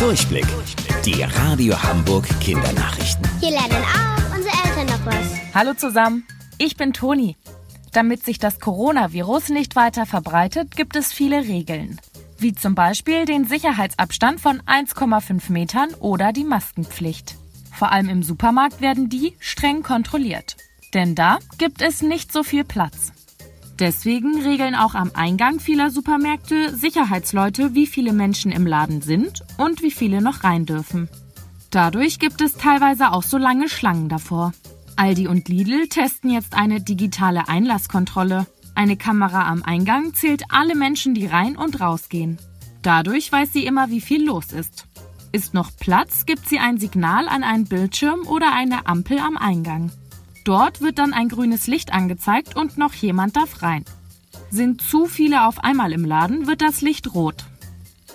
Durchblick. Die Radio Hamburg Kindernachrichten. Hier lernen auch unsere Eltern noch was. Hallo zusammen, ich bin Toni. Damit sich das Coronavirus nicht weiter verbreitet, gibt es viele Regeln. Wie zum Beispiel den Sicherheitsabstand von 1,5 Metern oder die Maskenpflicht. Vor allem im Supermarkt werden die streng kontrolliert. Denn da gibt es nicht so viel Platz. Deswegen regeln auch am Eingang vieler Supermärkte Sicherheitsleute, wie viele Menschen im Laden sind und wie viele noch rein dürfen. Dadurch gibt es teilweise auch so lange Schlangen davor. Aldi und Lidl testen jetzt eine digitale Einlasskontrolle. Eine Kamera am Eingang zählt alle Menschen, die rein und rausgehen. Dadurch weiß sie immer, wie viel los ist. Ist noch Platz, gibt sie ein Signal an einen Bildschirm oder eine Ampel am Eingang. Dort wird dann ein grünes Licht angezeigt und noch jemand darf rein. Sind zu viele auf einmal im Laden, wird das Licht rot.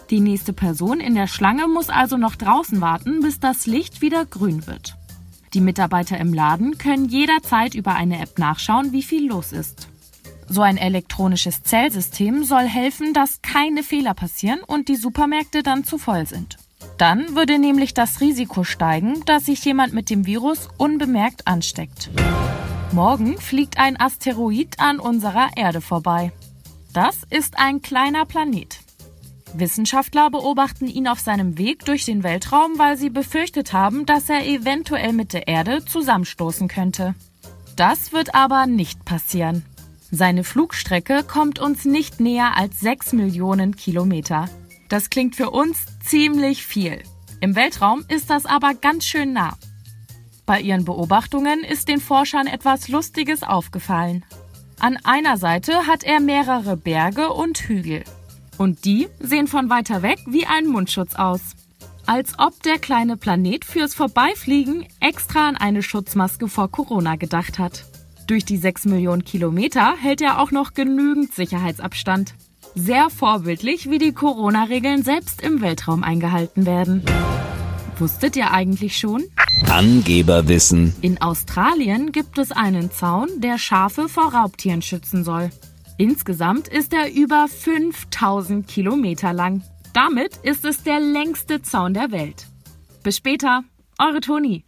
Die nächste Person in der Schlange muss also noch draußen warten, bis das Licht wieder grün wird. Die Mitarbeiter im Laden können jederzeit über eine App nachschauen, wie viel los ist. So ein elektronisches Zählsystem soll helfen, dass keine Fehler passieren und die Supermärkte dann zu voll sind. Dann würde nämlich das Risiko steigen, dass sich jemand mit dem Virus unbemerkt ansteckt. Morgen fliegt ein Asteroid an unserer Erde vorbei. Das ist ein kleiner Planet. Wissenschaftler beobachten ihn auf seinem Weg durch den Weltraum, weil sie befürchtet haben, dass er eventuell mit der Erde zusammenstoßen könnte. Das wird aber nicht passieren. Seine Flugstrecke kommt uns nicht näher als 6 Millionen Kilometer. Das klingt für uns ziemlich viel. Im Weltraum ist das aber ganz schön nah. Bei ihren Beobachtungen ist den Forschern etwas Lustiges aufgefallen. An einer Seite hat er mehrere Berge und Hügel. Und die sehen von weiter weg wie ein Mundschutz aus. Als ob der kleine Planet fürs Vorbeifliegen extra an eine Schutzmaske vor Corona gedacht hat. Durch die 6 Millionen Kilometer hält er auch noch genügend Sicherheitsabstand. Sehr vorbildlich, wie die Corona-Regeln selbst im Weltraum eingehalten werden. Wusstet ihr eigentlich schon? Angeberwissen. In Australien gibt es einen Zaun, der Schafe vor Raubtieren schützen soll. Insgesamt ist er über 5000 Kilometer lang. Damit ist es der längste Zaun der Welt. Bis später, eure Toni.